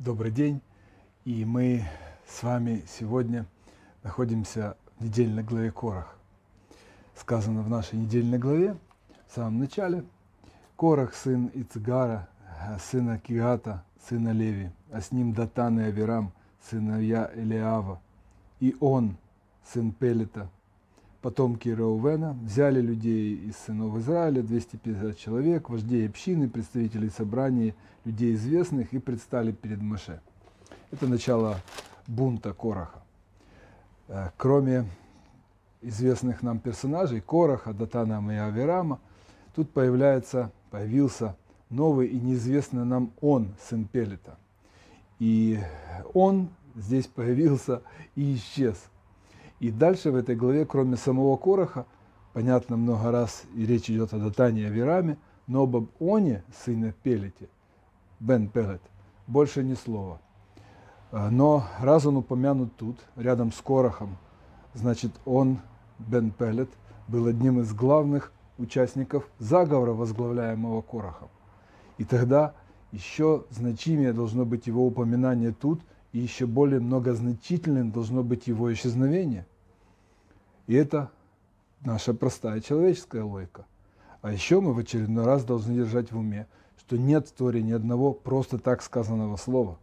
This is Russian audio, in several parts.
Добрый день, и мы с вами сегодня находимся в недельной главе Корах. Сказано в нашей недельной главе, в самом начале, Корах, сын Ицгара, сына Кигата, сына Леви, а с ним Датан и Авирам, сыновья Элиава, и он, сын Пелета, потомки Раувена, взяли людей из сынов Израиля, 250 человек, вождей общины, представителей собрания, людей известных, и предстали перед Маше. Это начало бунта Кораха. Э, кроме известных нам персонажей, Кораха, Датана и Аверама, тут появляется, появился новый и неизвестный нам он, сын Пелета. И он здесь появился и исчез – и дальше в этой главе, кроме самого Короха, понятно, много раз и речь идет о Датане и Авираме, но об Оне, сыне Пелете, Бен Пелет, больше ни слова. А, но раз он упомянут тут, рядом с Корохом, значит, он, Бен Пелет, был одним из главных участников заговора, возглавляемого Корохом. И тогда еще значимее должно быть его упоминание тут – и еще более многозначительным должно быть его исчезновение. И это наша простая человеческая логика. А еще мы в очередной раз должны держать в уме, что нет в Торе ни одного просто так сказанного слова.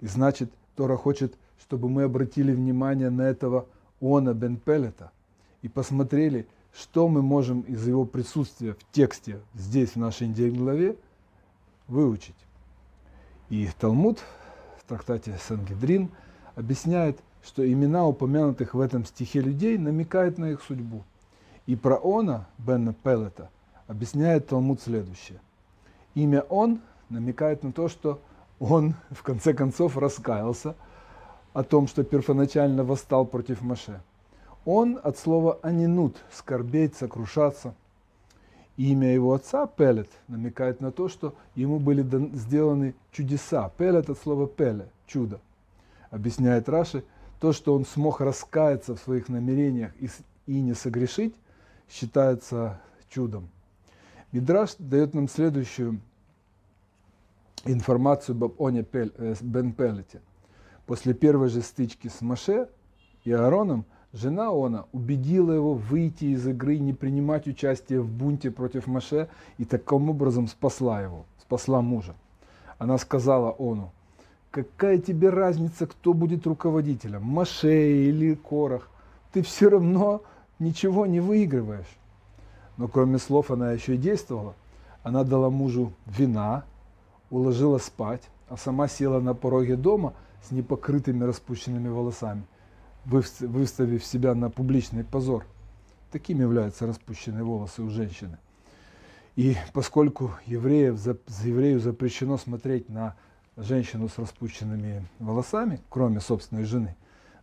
И значит, Тора хочет, чтобы мы обратили внимание на этого Она бен Пелета и посмотрели, что мы можем из его присутствия в тексте здесь, в нашей главе, выучить. И Талмуд трактате Сангедрин объясняет, что имена упомянутых в этом стихе людей намекают на их судьбу. И про Она, Бена Пелета, объясняет Талмуд следующее. Имя Он намекает на то, что он в конце концов раскаялся о том, что первоначально восстал против Маше. Он от слова «анинут» – скорбеть, сокрушаться – Имя его отца Пелет намекает на то, что ему были сделаны чудеса. Пелет от слова пеле – чудо. Объясняет Раши, то, что он смог раскаяться в своих намерениях и, не согрешить, считается чудом. Мидраш дает нам следующую информацию об Оне Пель, э, Бен Пелете. После первой же стычки с Маше и Аароном – Жена Она убедила его выйти из игры, не принимать участие в бунте против Маше и таким образом спасла его, спасла мужа. Она сказала Ону, какая тебе разница, кто будет руководителем, Маше или Корах, ты все равно ничего не выигрываешь. Но кроме слов она еще и действовала. Она дала мужу вина, уложила спать, а сама села на пороге дома с непокрытыми распущенными волосами – выставив себя на публичный позор. Таким являются распущенные волосы у женщины. И поскольку евреев, еврею запрещено смотреть на женщину с распущенными волосами, кроме собственной жены,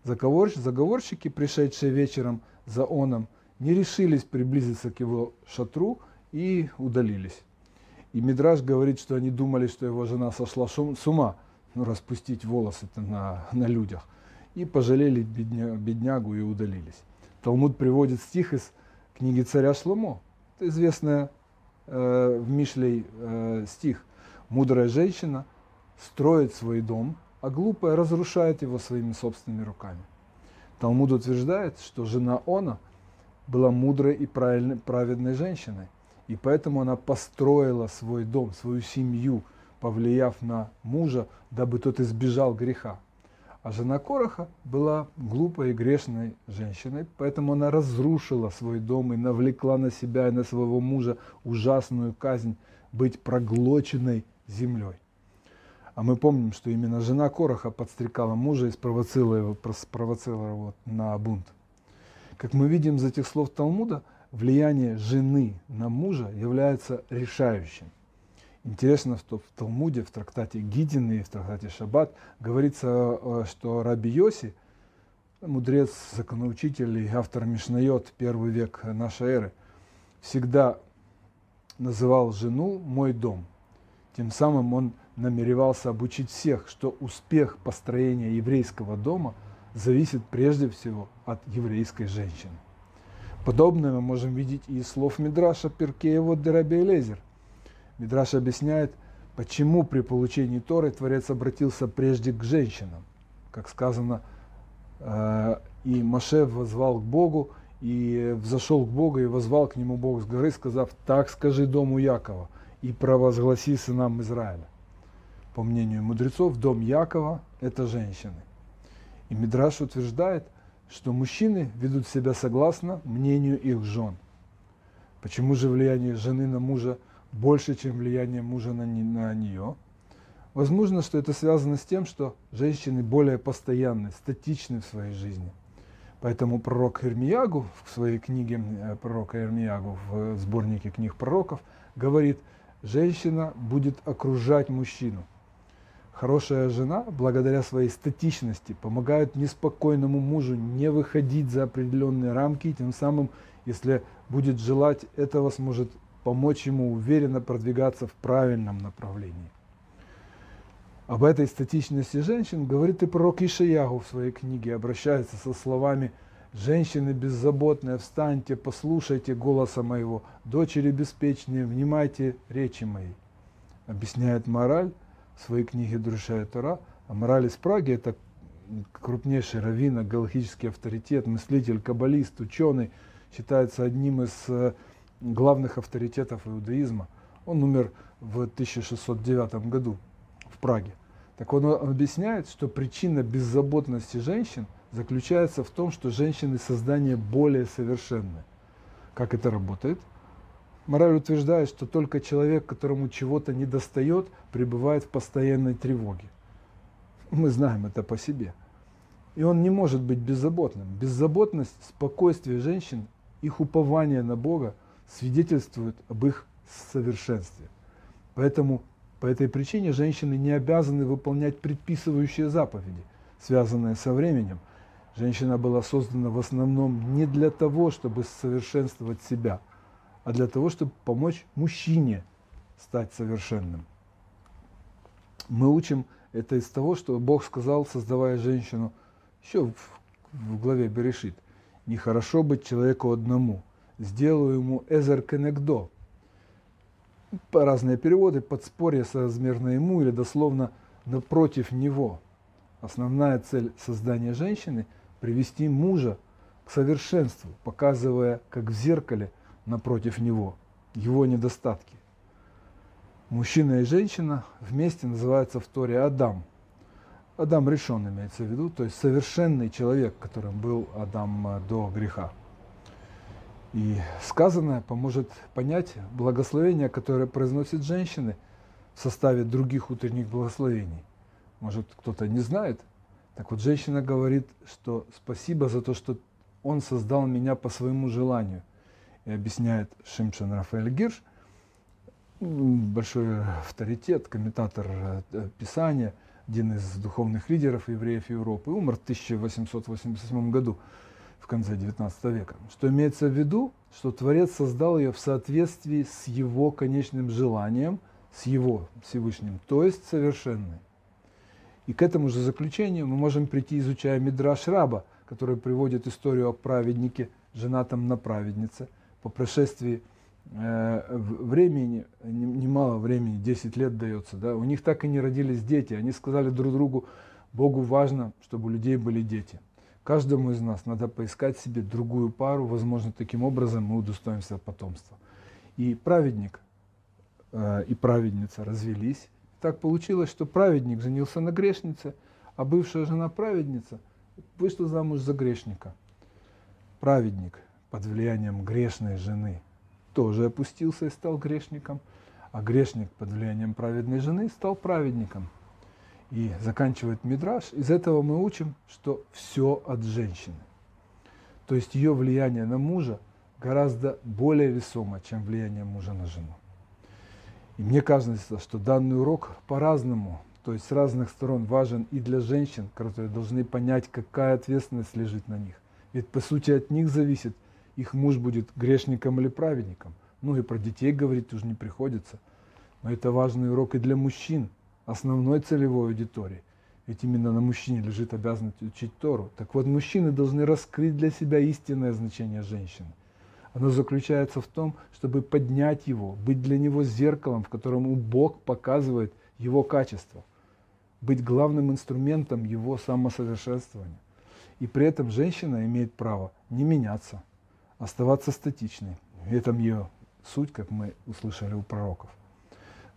заговорщики, пришедшие вечером за оном, не решились приблизиться к его шатру и удалились. И Мидраж говорит, что они думали, что его жена сошла с ума, ну, распустить волосы на, на людях и пожалели бедня, беднягу и удалились. Талмуд приводит стих из книги царя Шломо. Это известная э, в Мишлей э, стих. Мудрая женщина строит свой дом, а глупая разрушает его своими собственными руками. Талмуд утверждает, что жена Она была мудрой и праведной женщиной, и поэтому она построила свой дом, свою семью, повлияв на мужа, дабы тот избежал греха. А жена Короха была глупой и грешной женщиной, поэтому она разрушила свой дом и навлекла на себя и на своего мужа ужасную казнь быть проглоченной землей. А мы помним, что именно жена Короха подстрекала мужа и спровоцировала его, спровоцировала его на бунт. Как мы видим из этих слов Талмуда, влияние жены на мужа является решающим – Интересно, что в Талмуде, в трактате Гидин в трактате Шаббат говорится, э, что Раби Йоси, мудрец, законоучитель и автор Мишнайот, первый век нашей эры, всегда называл жену «мой дом». Тем самым он намеревался обучить всех, что успех построения еврейского дома зависит прежде всего от еврейской женщины. Подобное мы можем видеть и из слов Мидраша Перкеева Дераби Элезер – Мидраш объясняет, почему при получении Торы Творец обратился прежде к женщинам. Как сказано, э, и Маше возвал к Богу, и взошел к Богу, и возвал к нему Бог с горы, сказав, так скажи дому Якова, и провозгласи сынам Израиля. По мнению мудрецов, дом Якова – это женщины. И Мидраш утверждает, что мужчины ведут себя согласно мнению их жен. Почему же влияние жены на мужа больше, чем влияние мужа на, на нее? Возможно, что это связано с тем, что женщины более постоянны, статичны в своей жизни. Поэтому пророк Ирмиягу в своей книге э, пророка Ирмиягу в сборнике книг пророков говорит, женщина будет окружать мужчину. Хорошая жена, благодаря своей статичности, помогает неспокойному мужу не выходить за определенные рамки, тем самым, если будет желать этого, сможет помочь ему уверенно продвигаться в правильном направлении. Об этой статичности женщин говорит и пророк Ишиягу в своей книге, обращается со словами «Женщины беззаботные, встаньте, послушайте голоса моего, дочери беспечные, внимайте речи моей». Объясняет мораль, в своей книге «Друшая Тора». А мораль из Праги – это крупнейший раввин, галактический авторитет, мыслитель, каббалист, ученый, считается одним из э, главных авторитетов иудаизма. Он умер в 1609 году в Праге. Так он объясняет, что причина беззаботности женщин заключается в том, что женщины создание более совершенное. Как это работает? Мораль утверждает, что только человек, которому чего-то не достает, пребывает в постоянной тревоге. Мы знаем это по себе. И он не может быть беззаботным. Беззаботность, спокойствие женщин, их упование на Бога свидетельствует об их совершенстве. Поэтому по этой причине женщины не обязаны выполнять предписывающие заповеди, связанные со временем. Женщина была создана в основном не для того, чтобы совершенствовать себя – а для того, чтобы помочь мужчине стать совершенным. Мы учим это из того, что Бог сказал, создавая женщину, еще в, в главе Берешит, нехорошо быть человеку одному, сделаю ему эзер кенегдо. По разные переводы, подспорье соразмерно ему или дословно напротив него. Основная цель создания женщины – привести мужа к совершенству, показывая, как в зеркале – напротив него, его недостатки. Мужчина и женщина вместе называются в Торе Адам. Адам решен имеется в виду, то есть совершенный человек, которым был Адам э, до греха. И сказанное поможет понять благословения, которые произносят женщины в составе других утренних благословений. Может, кто-то не знает. Так вот, женщина говорит, что спасибо за то, что он создал меня по своему желанию – и объясняет Шимшин Рафаэль Гирш, большой авторитет, комментатор э, Писания, один из духовных лидеров евреев Европы, умер в 1887 году, в конце XIX века. Что имеется в виду, что Творец создал ее в соответствии с его конечным желанием, с его Всевышним, то есть совершенной. И к этому же заключению мы можем прийти, изучая Мидраш Раба, который приводит историю о праведнике, женатом на праведнице – по прошествии э, времени, немало времени, 10 лет дается, да, у них так и не родились дети. Они сказали друг другу, Богу важно, чтобы у людей были дети. Каждому из нас надо поискать себе другую пару, возможно, таким образом мы удостоимся потомства. И праведник э, и праведница развелись. Так получилось, что праведник женился на грешнице, а бывшая жена праведница вышла замуж за грешника. Праведник – под влиянием грешной жены тоже опустился и стал грешником, а грешник под влиянием праведной жены стал праведником. И заканчивает Мидраш. Из этого мы учим, что все от женщины. То есть ее влияние на мужа гораздо более весомо, чем влияние мужа на жену. И мне кажется, что данный урок по-разному, то есть с разных сторон важен и для женщин, которые должны понять, какая ответственность лежит на них. Ведь по сути от них зависит, их муж будет грешником или праведником. Ну и про детей говорить уже не приходится. Но это важный урок и для мужчин, основной целевой аудитории. Ведь именно на мужчине лежит обязанность учить Тору. Так вот, мужчины должны раскрыть для себя истинное значение женщины. Оно заключается в том, чтобы поднять его, быть для него зеркалом, в котором Бог показывает его качество, быть главным инструментом его самосовершенствования. И при этом женщина имеет право не меняться, оставаться статичной. В этом ее суть, как мы услышали у пророков.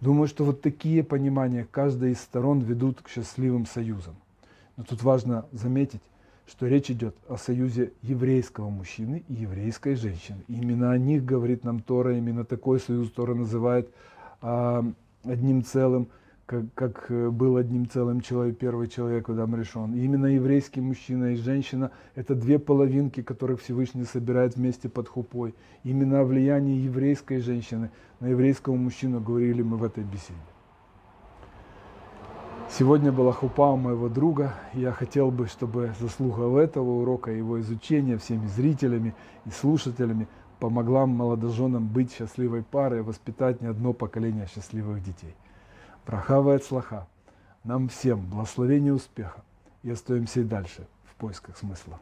Думаю, что вот такие понимания каждой из сторон ведут к счастливым союзам. Но тут важно заметить, что речь идет о союзе еврейского мужчины и еврейской женщины. И именно о них говорит нам Тора, именно такой союз Тора называет а, одним целым, как, как э, был одним целым человек, первый человек Адам решен. И именно еврейский мужчина и женщина – это две половинки, которых Всевышний собирает вместе под хупой. Именно о влиянии еврейской женщины на еврейского мужчину говорили мы в этой беседе. Сегодня была хупа у моего друга. Я хотел бы, чтобы заслуга этого урока, его изучения всеми зрителями и слушателями помогла молодоженам быть счастливой парой, воспитать не одно поколение счастливых детей. Прохавая слаха. Нам всем благословения успеха и остаемся и дальше в поисках смысла.